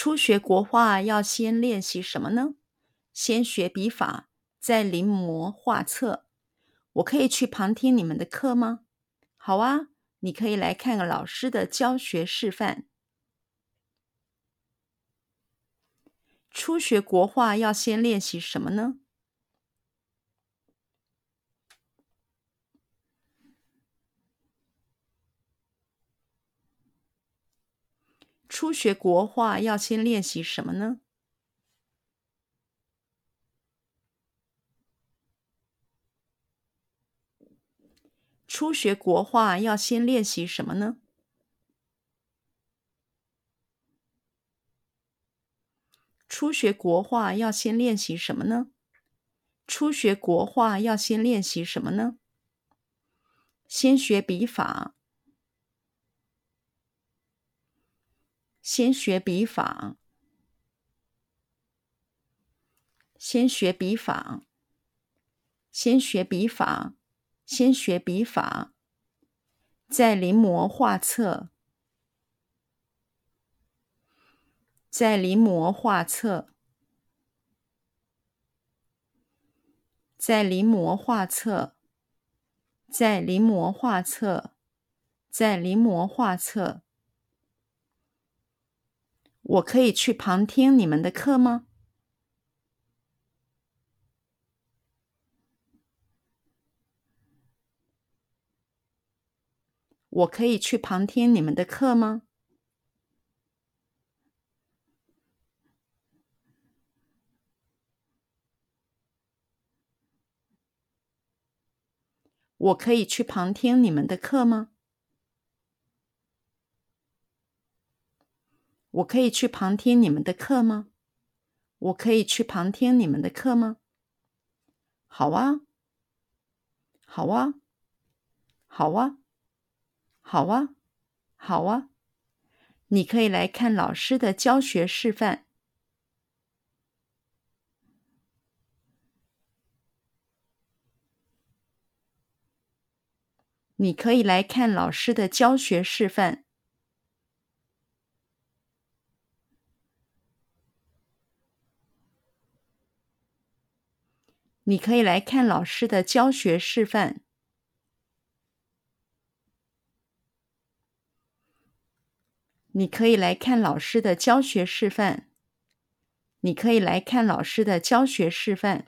初学国画要先练习什么呢？先学笔法，再临摹画册。我可以去旁听你们的课吗？好啊，你可以来看老师的教学示范。初学国画要先练习什么呢？初学国画要先练习什么呢？初学国画要先练习什么呢？初学国画要先练习什么呢？初学国画要先练习什么呢？先学笔法。先学笔法，先学笔法，先学笔法，先学笔法，再临摹画册，再临摹画册，再临摹画册，再临摹画册，再临摹画册。我可以去旁听你们的课吗？我可以去旁听你们的课吗？我可以去旁听你们的课吗？我可以去旁听你们的课吗？我可以去旁听你们的课吗？好啊，好啊，好啊，好啊，好啊！你可以来看老师的教学示范。你可以来看老师的教学示范。你可以来看老师的教学示范。你可以来看老师的教学示范。你可以来看老师的教学示范。